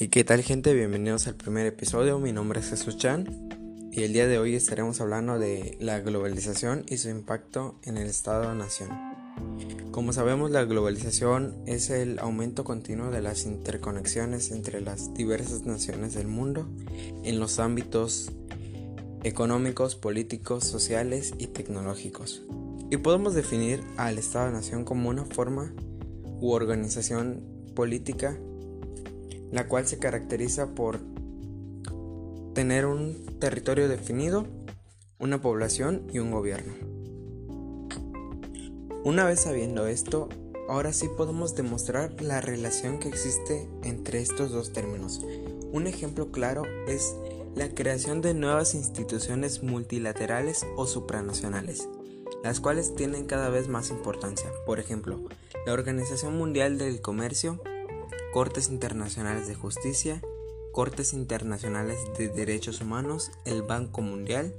¿Y qué tal gente? Bienvenidos al primer episodio, mi nombre es Jesús Chan y el día de hoy estaremos hablando de la globalización y su impacto en el Estado-Nación. Como sabemos, la globalización es el aumento continuo de las interconexiones entre las diversas naciones del mundo en los ámbitos económicos, políticos, sociales y tecnológicos. Y podemos definir al Estado-Nación como una forma u organización política la cual se caracteriza por tener un territorio definido, una población y un gobierno. Una vez sabiendo esto, ahora sí podemos demostrar la relación que existe entre estos dos términos. Un ejemplo claro es la creación de nuevas instituciones multilaterales o supranacionales, las cuales tienen cada vez más importancia. Por ejemplo, la Organización Mundial del Comercio Cortes Internacionales de Justicia, Cortes Internacionales de Derechos Humanos, el Banco Mundial,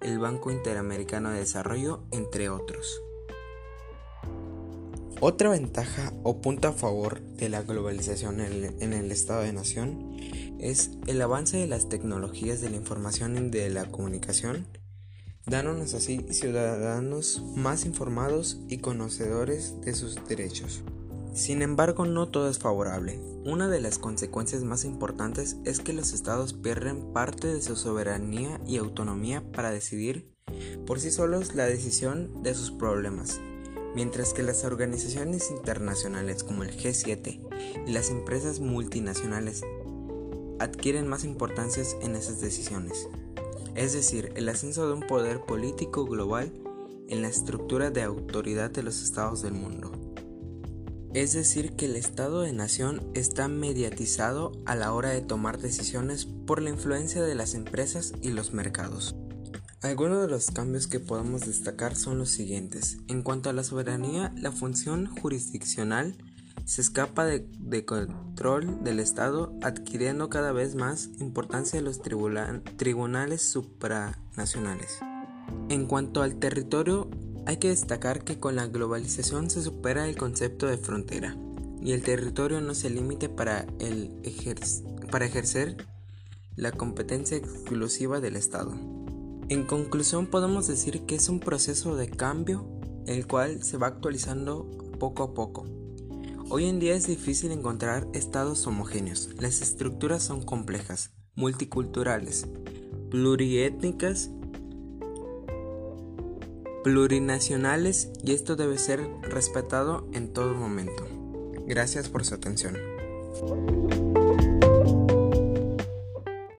el Banco Interamericano de Desarrollo, entre otros. Otra ventaja o punto a favor de la globalización en el, Estado de Nación es el avance de las tecnologías de la información y de la comunicación, dándonos así ciudadanos más informados y conocedores de sus derechos. Sin embargo, no todo es favorable. Una de las consecuencias más importantes es que los estados pierden parte de su soberanía y autonomía para decidir por sí solos la decisión de sus problemas, mientras que las organizaciones internacionales como el G7 y las empresas multinacionales adquieren más importancia en esas decisiones. Es decir, el ascenso de un poder político global en la estructura de autoridad de los estados del mundo. Es decir, que el Estado de Nación está mediatizado a la hora de tomar decisiones por la influencia de las empresas y los mercados. Algunos de los cambios que podemos destacar son los siguientes. En cuanto a la soberanía, la función jurisdiccional se escapa de, control del Estado, adquiriendo cada vez más importancia de los tribunales supranacionales. En cuanto al territorio, hay que destacar que con la globalización se supera el concepto de frontera y el territorio no se limite para, el para ejercer la competencia exclusiva del Estado. En conclusión podemos decir que es un proceso de cambio el cual se va actualizando poco a poco. Hoy en día es difícil encontrar estados homogéneos. Las estructuras son complejas, multiculturales, pluriétnicas plurinacionales y esto debe ser respetado en todo momento. Gracias por su atención.